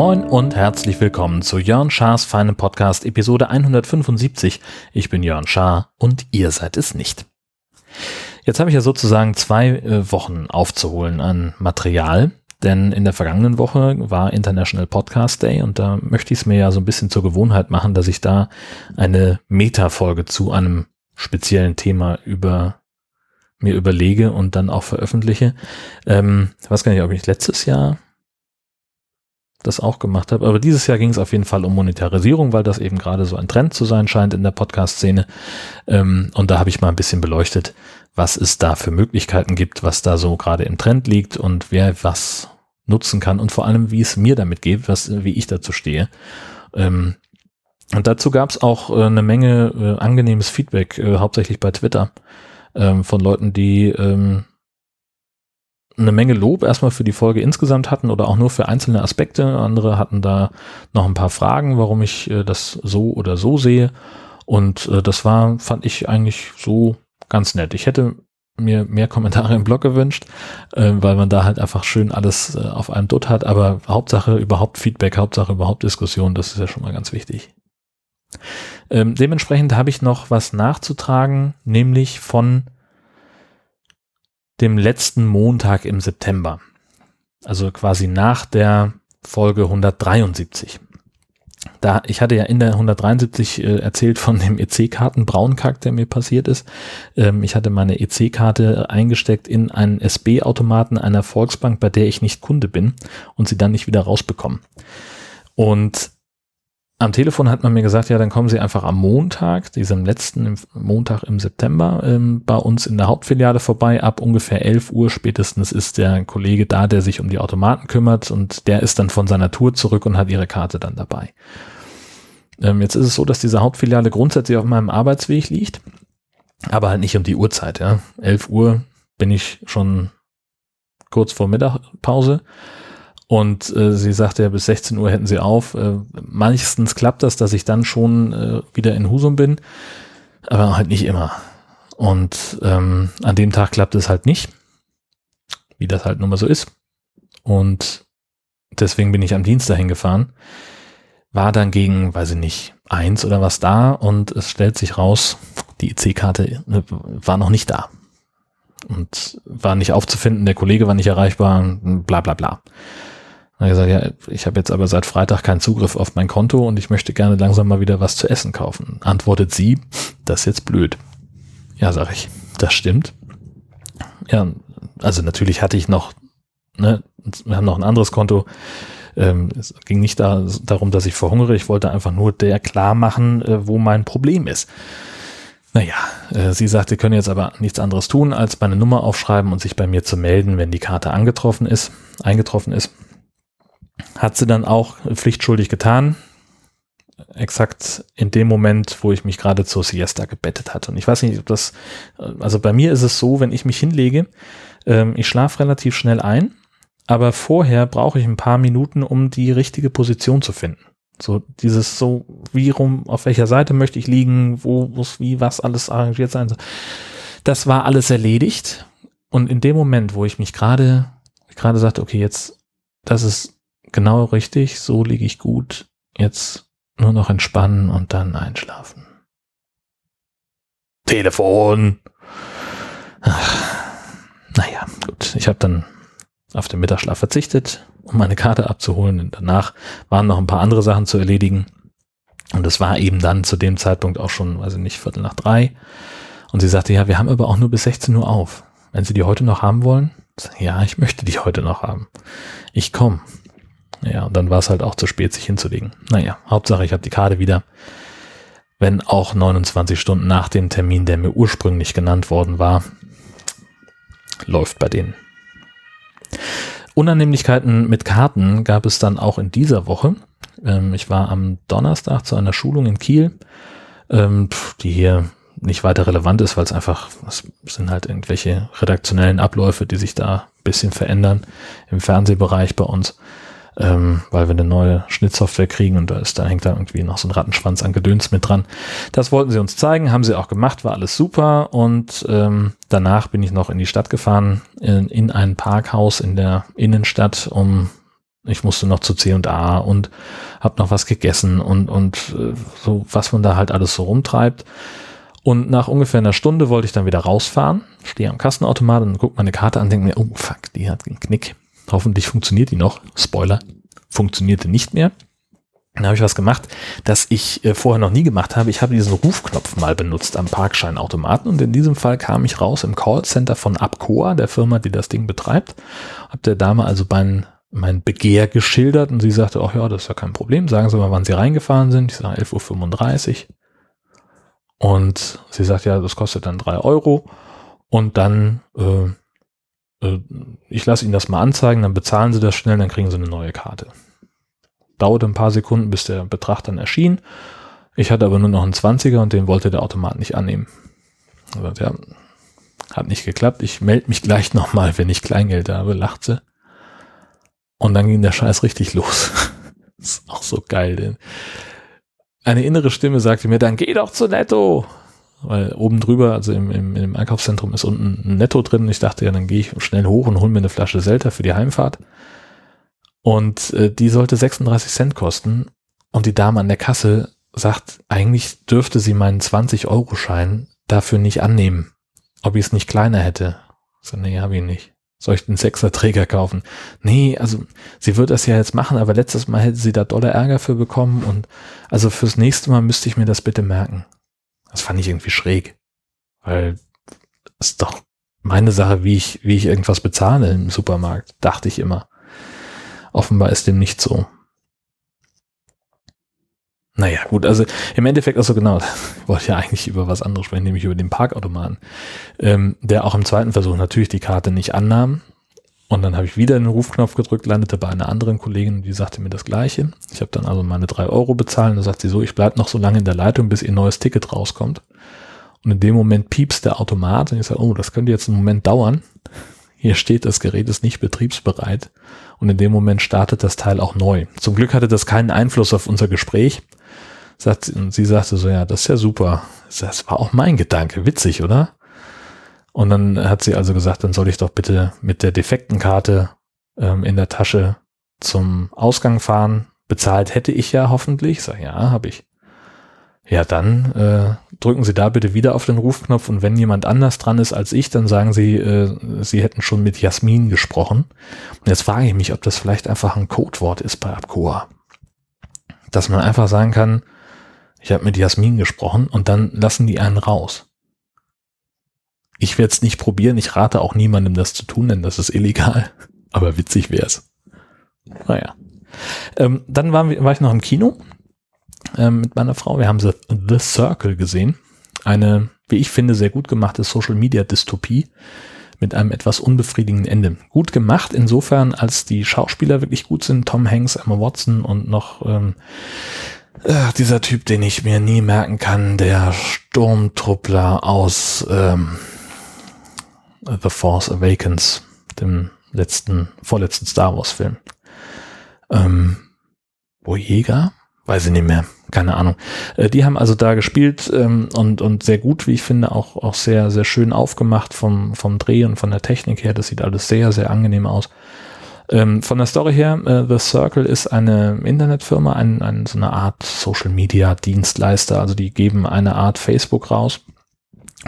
Moin und herzlich willkommen zu Jörn Schars feinem Podcast Episode 175. Ich bin Jörn Schaar und ihr seid es nicht. Jetzt habe ich ja sozusagen zwei äh, Wochen aufzuholen an Material, denn in der vergangenen Woche war International Podcast Day und da möchte ich es mir ja so ein bisschen zur Gewohnheit machen, dass ich da eine Meta-Folge zu einem speziellen Thema über mir überlege und dann auch veröffentliche. Ähm, ich weiß gar nicht, ob ich letztes Jahr das auch gemacht habe. Aber dieses Jahr ging es auf jeden Fall um Monetarisierung, weil das eben gerade so ein Trend zu sein scheint in der Podcast-Szene. Ähm, und da habe ich mal ein bisschen beleuchtet, was es da für Möglichkeiten gibt, was da so gerade im Trend liegt und wer was nutzen kann und vor allem, wie es mir damit geht, was, wie ich dazu stehe. Ähm, und dazu gab es auch äh, eine Menge äh, angenehmes Feedback, äh, hauptsächlich bei Twitter, ähm, von Leuten, die ähm, eine Menge Lob erstmal für die Folge insgesamt hatten oder auch nur für einzelne Aspekte. Andere hatten da noch ein paar Fragen, warum ich äh, das so oder so sehe. Und äh, das war, fand ich eigentlich so ganz nett. Ich hätte mir mehr Kommentare im Blog gewünscht, äh, weil man da halt einfach schön alles auf einem Dutt hat. Aber Hauptsache überhaupt Feedback, Hauptsache überhaupt Diskussion, das ist ja schon mal ganz wichtig. Ähm, dementsprechend habe ich noch was nachzutragen, nämlich von dem letzten Montag im September. Also quasi nach der Folge 173. Da, ich hatte ja in der 173 äh, erzählt von dem EC-Karten Braunkack, der mir passiert ist. Ähm, ich hatte meine EC-Karte eingesteckt in einen SB-Automaten einer Volksbank, bei der ich nicht Kunde bin und sie dann nicht wieder rausbekommen. Und am Telefon hat man mir gesagt, ja, dann kommen Sie einfach am Montag, diesem letzten Montag im September, ähm, bei uns in der Hauptfiliale vorbei. Ab ungefähr 11 Uhr spätestens ist der Kollege da, der sich um die Automaten kümmert und der ist dann von seiner Tour zurück und hat Ihre Karte dann dabei. Ähm, jetzt ist es so, dass diese Hauptfiliale grundsätzlich auf meinem Arbeitsweg liegt, aber halt nicht um die Uhrzeit. Ja. 11 Uhr bin ich schon kurz vor Mittagpause und äh, sie sagte ja, bis 16 Uhr hätten sie auf. Äh, meistens klappt das, dass ich dann schon äh, wieder in Husum bin, aber halt nicht immer. Und ähm, an dem Tag klappt es halt nicht, wie das halt nun mal so ist. Und deswegen bin ich am Dienstag hingefahren. War dann gegen, weiß ich nicht, eins oder was da und es stellt sich raus, die EC-Karte äh, war noch nicht da. Und war nicht aufzufinden, der Kollege war nicht erreichbar, bla bla bla. Dann hat gesagt, ja, ich habe jetzt aber seit Freitag keinen Zugriff auf mein Konto und ich möchte gerne langsam mal wieder was zu essen kaufen. Antwortet sie, das ist jetzt blöd. Ja, sag ich, das stimmt. Ja, also natürlich hatte ich noch, ne, wir haben noch ein anderes Konto. Ähm, es ging nicht da, darum, dass ich verhungere. Ich wollte einfach nur der klar machen, äh, wo mein Problem ist. Naja, äh, sie sagte, können jetzt aber nichts anderes tun, als meine Nummer aufschreiben und sich bei mir zu melden, wenn die Karte angetroffen ist, eingetroffen ist. Hat sie dann auch pflichtschuldig getan. Exakt in dem Moment, wo ich mich gerade zur Siesta gebettet hatte. Und ich weiß nicht, ob das, also bei mir ist es so, wenn ich mich hinlege, ähm, ich schlafe relativ schnell ein, aber vorher brauche ich ein paar Minuten, um die richtige Position zu finden. So dieses so, wie rum, auf welcher Seite möchte ich liegen, wo muss wie was alles arrangiert sein. Das war alles erledigt. Und in dem Moment, wo ich mich gerade, gerade sagte, okay, jetzt, das ist genau richtig, so liege ich gut. Jetzt nur noch entspannen und dann einschlafen. Telefon. Ach, naja, gut. Ich habe dann auf den Mittagsschlaf verzichtet, um meine Karte abzuholen. Und danach waren noch ein paar andere Sachen zu erledigen. Und es war eben dann zu dem Zeitpunkt auch schon, weiß ich nicht, Viertel nach drei. Und sie sagte, ja, wir haben aber auch nur bis 16 Uhr auf. Wenn Sie die heute noch haben wollen? Ja, ich möchte die heute noch haben. Ich komme. Ja, und dann war es halt auch zu spät, sich hinzulegen. Naja, Hauptsache, ich habe die Karte wieder. Wenn auch 29 Stunden nach dem Termin, der mir ursprünglich genannt worden war, läuft bei denen. Unannehmlichkeiten mit Karten gab es dann auch in dieser Woche. Ähm, ich war am Donnerstag zu einer Schulung in Kiel, ähm, die hier nicht weiter relevant ist, weil es einfach, es sind halt irgendwelche redaktionellen Abläufe, die sich da ein bisschen verändern im Fernsehbereich bei uns. Ähm, weil wir eine neue Schnittsoftware kriegen und da ist, da hängt da irgendwie noch so ein Rattenschwanz an Gedöns mit dran. Das wollten sie uns zeigen, haben sie auch gemacht, war alles super und ähm, danach bin ich noch in die Stadt gefahren, in, in ein Parkhaus in der Innenstadt, um ich musste noch zu C und habe noch was gegessen und und äh, so was man da halt alles so rumtreibt. Und nach ungefähr einer Stunde wollte ich dann wieder rausfahren, stehe am Kassenautomat und gucke meine Karte an, denke mir, oh fuck, die hat einen Knick. Hoffentlich funktioniert die noch. Spoiler, funktionierte nicht mehr. Dann habe ich was gemacht, das ich äh, vorher noch nie gemacht habe. Ich habe diesen Rufknopf mal benutzt am Parkscheinautomaten und in diesem Fall kam ich raus im Callcenter von Abcoa, der Firma, die das Ding betreibt. Hab der Dame also mein, mein Begehr geschildert und sie sagte, ach ja, das ist ja kein Problem. Sagen Sie mal, wann Sie reingefahren sind. Ich sage 11.35 Uhr. Und sie sagt, ja, das kostet dann drei Euro. Und dann äh, ich lasse Ihnen das mal anzeigen, dann bezahlen Sie das schnell, dann kriegen Sie eine neue Karte. Dauerte ein paar Sekunden, bis der Betrag dann erschien. Ich hatte aber nur noch einen 20er und den wollte der Automat nicht annehmen. Also, ja, hat nicht geklappt. Ich melde mich gleich nochmal, wenn ich Kleingeld habe, lacht sie. Und dann ging der Scheiß richtig los. ist auch so geil. Denn eine innere Stimme sagte mir, dann geh doch zu Netto weil oben drüber, also im, im, im Einkaufszentrum ist unten ein Netto drin. Ich dachte ja, dann gehe ich schnell hoch und hole mir eine Flasche Selter für die Heimfahrt. Und äh, die sollte 36 Cent kosten. Und die Dame an der Kasse sagt, eigentlich dürfte sie meinen 20-Euro-Schein dafür nicht annehmen. Ob ich es nicht kleiner hätte. So, nee, habe ich nicht. Soll ich den Sechserträger kaufen? Nee, also sie wird das ja jetzt machen, aber letztes Mal hätte sie da dolle Ärger für bekommen und also fürs nächste Mal müsste ich mir das bitte merken. Das fand ich irgendwie schräg. Weil ist doch meine Sache, wie ich, wie ich irgendwas bezahle im Supermarkt, dachte ich immer. Offenbar ist dem nicht so. Naja, gut, also im Endeffekt, also genau, wollte ich ja eigentlich über was anderes sprechen, nämlich über den Parkautomaten, ähm, der auch im zweiten Versuch natürlich die Karte nicht annahm. Und dann habe ich wieder den Rufknopf gedrückt, landete bei einer anderen Kollegin, die sagte mir das Gleiche. Ich habe dann also meine drei Euro bezahlt und dann sagt sie so, ich bleibe noch so lange in der Leitung, bis ihr neues Ticket rauskommt. Und in dem Moment piepst der Automat und ich sage, oh, das könnte jetzt einen Moment dauern. Hier steht, das Gerät ist nicht betriebsbereit. Und in dem Moment startet das Teil auch neu. Zum Glück hatte das keinen Einfluss auf unser Gespräch. Und sie sagte so, ja, das ist ja super. Das war auch mein Gedanke. Witzig, oder? Und dann hat sie also gesagt, dann soll ich doch bitte mit der defekten Karte ähm, in der Tasche zum Ausgang fahren. Bezahlt hätte ich ja hoffentlich. Ich sage, ja, habe ich. Ja, dann äh, drücken Sie da bitte wieder auf den Rufknopf und wenn jemand anders dran ist als ich, dann sagen Sie, äh, Sie hätten schon mit Jasmin gesprochen. Und jetzt frage ich mich, ob das vielleicht einfach ein Codewort ist bei Abcoa. Dass man einfach sagen kann, ich habe mit Jasmin gesprochen und dann lassen die einen raus. Ich werde es nicht probieren. Ich rate auch niemandem, das zu tun, denn das ist illegal. Aber witzig wäre es. Naja. Ähm, dann waren wir, war ich noch im Kino ähm, mit meiner Frau. Wir haben The, Circle gesehen. Eine, wie ich finde, sehr gut gemachte Social Media Dystopie mit einem etwas unbefriedigenden Ende. Gut gemacht insofern, als die Schauspieler wirklich gut sind. Tom Hanks, Emma Watson und noch ähm, äh, dieser Typ, den ich mir nie merken kann, der Sturmtruppler aus ähm, The Force Awakens, dem letzten, vorletzten Star Wars Film. Ähm, Boyega? Weiß ich nicht mehr. Keine Ahnung. Äh, die haben also da gespielt ähm, und, und sehr gut, wie ich finde, auch, auch sehr, sehr schön aufgemacht vom, vom Dreh und von der Technik her. Das sieht alles sehr, sehr angenehm aus. Ähm, von der Story her, äh, The Circle ist eine Internetfirma, ein, ein, so eine Art Social Media Dienstleister. Also die geben eine Art Facebook raus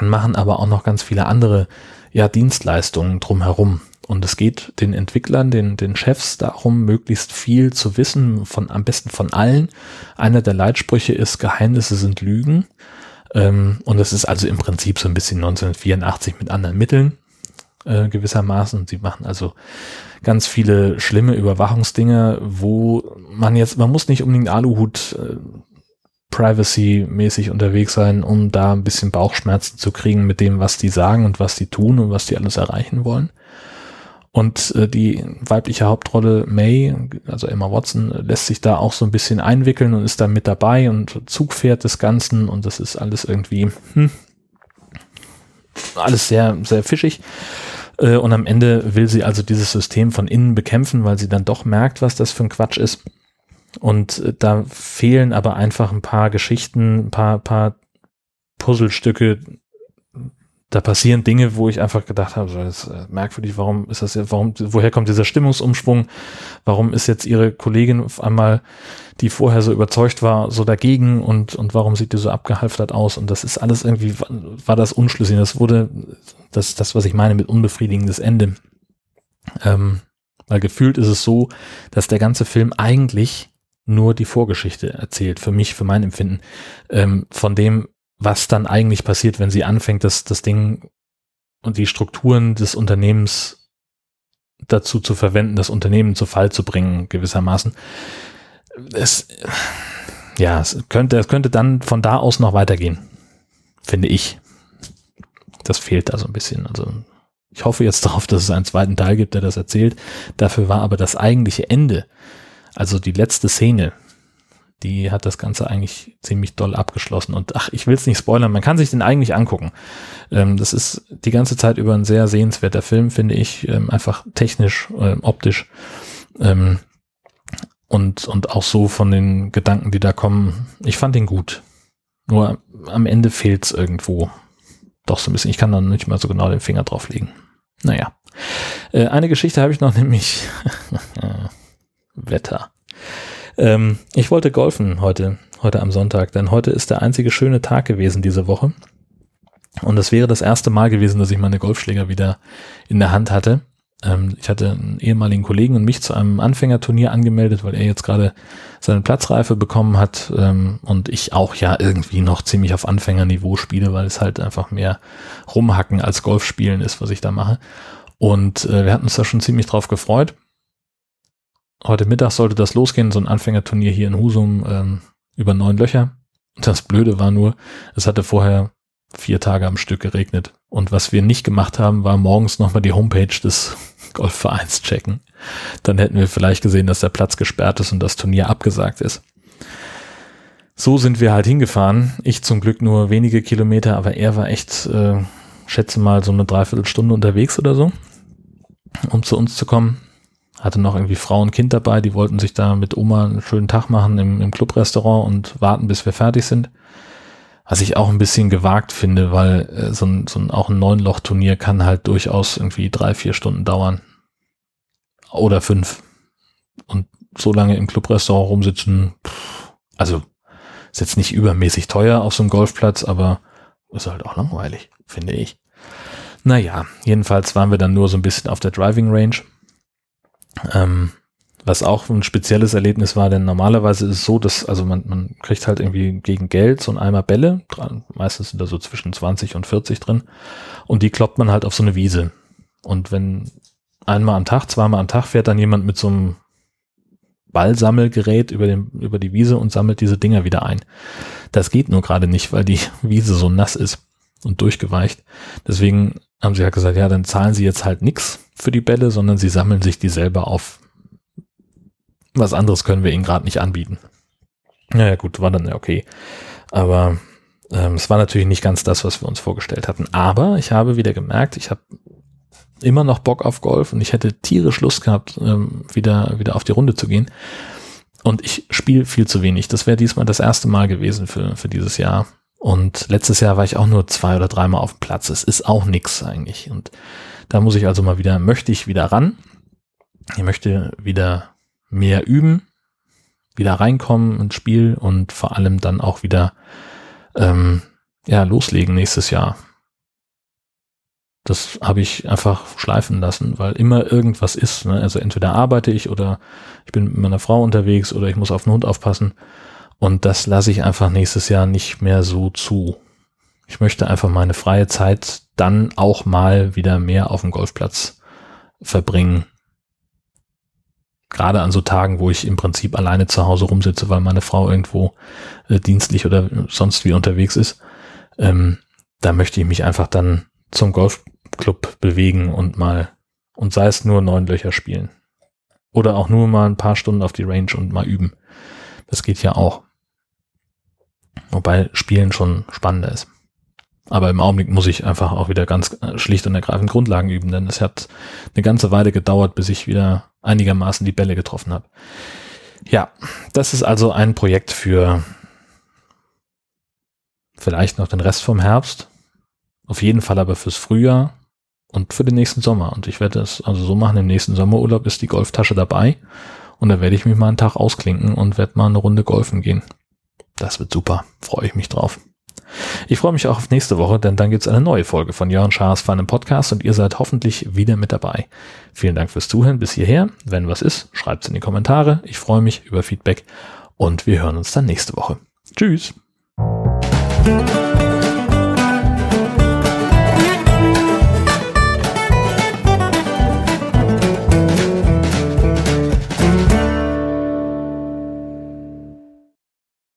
und machen aber auch noch ganz viele andere ja, Dienstleistungen drumherum. Und es geht den Entwicklern, den, den Chefs darum, möglichst viel zu wissen, von, am besten von allen. Einer der Leitsprüche ist, Geheimnisse sind Lügen. Ähm, und das ist also im Prinzip so ein bisschen 1984 mit anderen Mitteln äh, gewissermaßen. Sie machen also ganz viele schlimme Überwachungsdinge, wo man jetzt, man muss nicht unbedingt Aluhut äh, privacy-mäßig unterwegs sein, um da ein bisschen Bauchschmerzen zu kriegen mit dem, was die sagen und was die tun und was die alles erreichen wollen. Und äh, die weibliche Hauptrolle May, also Emma Watson, lässt sich da auch so ein bisschen einwickeln und ist da mit dabei und Zugpferd des Ganzen und das ist alles irgendwie hm, alles sehr, sehr fischig. Äh, und am Ende will sie also dieses System von innen bekämpfen, weil sie dann doch merkt, was das für ein Quatsch ist. Und äh, da fehlen aber einfach ein paar Geschichten, ein paar, paar Puzzlestücke, da passieren Dinge, wo ich einfach gedacht habe, das ist äh, merkwürdig, warum ist das warum, woher kommt dieser Stimmungsumschwung? Warum ist jetzt ihre Kollegin auf einmal, die vorher so überzeugt war, so dagegen und, und warum sieht die so abgehalftert aus? Und das ist alles irgendwie, war das unschlüssig. Das wurde, das, das, was ich meine mit unbefriedigendes Ende. Ähm, weil gefühlt ist es so, dass der ganze Film eigentlich nur die Vorgeschichte erzählt, für mich, für mein Empfinden, ähm, von dem, was dann eigentlich passiert, wenn sie anfängt, das, das Ding und die Strukturen des Unternehmens dazu zu verwenden, das Unternehmen zu Fall zu bringen, gewissermaßen. Es, ja, es könnte, es könnte dann von da aus noch weitergehen, finde ich. Das fehlt da so ein bisschen. Also ich hoffe jetzt darauf, dass es einen zweiten Teil gibt, der das erzählt. Dafür war aber das eigentliche Ende, also die letzte Szene, die hat das Ganze eigentlich ziemlich doll abgeschlossen. Und ach, ich will es nicht spoilern, man kann sich den eigentlich angucken. Ähm, das ist die ganze Zeit über ein sehr sehenswerter Film, finde ich, ähm, einfach technisch, äh, optisch. Ähm, und, und auch so von den Gedanken, die da kommen. Ich fand ihn gut. Nur am Ende fehlt es irgendwo. Doch so ein bisschen. Ich kann dann nicht mal so genau den Finger drauflegen. Naja. Äh, eine Geschichte habe ich noch, nämlich Wetter. Ähm, ich wollte golfen heute, heute am Sonntag, denn heute ist der einzige schöne Tag gewesen diese Woche. Und es wäre das erste Mal gewesen, dass ich meine Golfschläger wieder in der Hand hatte. Ähm, ich hatte einen ehemaligen Kollegen und mich zu einem Anfängerturnier angemeldet, weil er jetzt gerade seine Platzreife bekommen hat ähm, und ich auch ja irgendwie noch ziemlich auf Anfängerniveau spiele, weil es halt einfach mehr rumhacken als Golfspielen ist, was ich da mache. Und äh, wir hatten uns da schon ziemlich drauf gefreut heute Mittag sollte das losgehen, so ein Anfängerturnier hier in Husum ähm, über neun Löcher. Das Blöde war nur, es hatte vorher vier Tage am Stück geregnet. Und was wir nicht gemacht haben, war morgens nochmal die Homepage des Golfvereins checken. Dann hätten wir vielleicht gesehen, dass der Platz gesperrt ist und das Turnier abgesagt ist. So sind wir halt hingefahren. Ich zum Glück nur wenige Kilometer, aber er war echt, äh, schätze mal, so eine Dreiviertelstunde unterwegs oder so, um zu uns zu kommen hatte noch irgendwie Frau und Kind dabei, die wollten sich da mit Oma einen schönen Tag machen im, im Clubrestaurant und warten, bis wir fertig sind. Was ich auch ein bisschen gewagt finde, weil äh, so ein, so ein auch ein Neunloch-Turnier kann halt durchaus irgendwie drei, vier Stunden dauern. Oder fünf. Und so lange im Clubrestaurant rumsitzen, also ist jetzt nicht übermäßig teuer auf so einem Golfplatz, aber ist halt auch langweilig, finde ich. Naja, jedenfalls waren wir dann nur so ein bisschen auf der Driving Range ähm, was auch ein spezielles Erlebnis war, denn normalerweise ist es so, dass, also man, man kriegt halt irgendwie gegen Geld so ein Eimer Bälle, meistens sind da so zwischen 20 und 40 drin, und die kloppt man halt auf so eine Wiese. Und wenn einmal am Tag, zweimal am Tag fährt dann jemand mit so einem Ballsammelgerät über, den, über die Wiese und sammelt diese Dinger wieder ein. Das geht nur gerade nicht, weil die Wiese so nass ist und durchgeweicht. Deswegen haben sie halt gesagt, ja, dann zahlen sie jetzt halt nix für die Bälle, sondern sie sammeln sich die selber auf. Was anderes können wir ihnen gerade nicht anbieten. Naja, gut, war dann ja okay. Aber ähm, es war natürlich nicht ganz das, was wir uns vorgestellt hatten. Aber ich habe wieder gemerkt, ich habe immer noch Bock auf Golf und ich hätte tierisch Lust gehabt, ähm, wieder, wieder auf die Runde zu gehen. Und ich spiele viel zu wenig. Das wäre diesmal das erste Mal gewesen für, für dieses Jahr. Und letztes Jahr war ich auch nur zwei oder dreimal auf dem Platz. Es ist auch nix eigentlich. Und da muss ich also mal wieder, möchte ich wieder ran. Ich möchte wieder mehr üben, wieder reinkommen ins Spiel und vor allem dann auch wieder ähm, ja, loslegen nächstes Jahr. Das habe ich einfach schleifen lassen, weil immer irgendwas ist. Ne? Also entweder arbeite ich oder ich bin mit meiner Frau unterwegs oder ich muss auf den Hund aufpassen. Und das lasse ich einfach nächstes Jahr nicht mehr so zu. Ich möchte einfach meine freie Zeit dann auch mal wieder mehr auf dem Golfplatz verbringen. Gerade an so Tagen, wo ich im Prinzip alleine zu Hause rumsitze, weil meine Frau irgendwo äh, dienstlich oder sonst wie unterwegs ist. Ähm, da möchte ich mich einfach dann zum Golfclub bewegen und mal, und sei es nur neun Löcher spielen. Oder auch nur mal ein paar Stunden auf die Range und mal üben. Das geht ja auch. Wobei Spielen schon spannender ist. Aber im Augenblick muss ich einfach auch wieder ganz äh, schlicht und ergreifend Grundlagen üben, denn es hat eine ganze Weile gedauert, bis ich wieder einigermaßen die Bälle getroffen habe. Ja, das ist also ein Projekt für vielleicht noch den Rest vom Herbst. Auf jeden Fall aber fürs Frühjahr und für den nächsten Sommer. Und ich werde es also so machen, im nächsten Sommerurlaub ist die Golftasche dabei und da werde ich mich mal einen Tag ausklinken und werde mal eine Runde golfen gehen. Das wird super, freue ich mich drauf. Ich freue mich auch auf nächste Woche, denn dann gibt es eine neue Folge von Jörn Schaas Fun Podcast und ihr seid hoffentlich wieder mit dabei. Vielen Dank fürs Zuhören bis hierher. Wenn was ist, schreibt es in die Kommentare. Ich freue mich über Feedback und wir hören uns dann nächste Woche. Tschüss.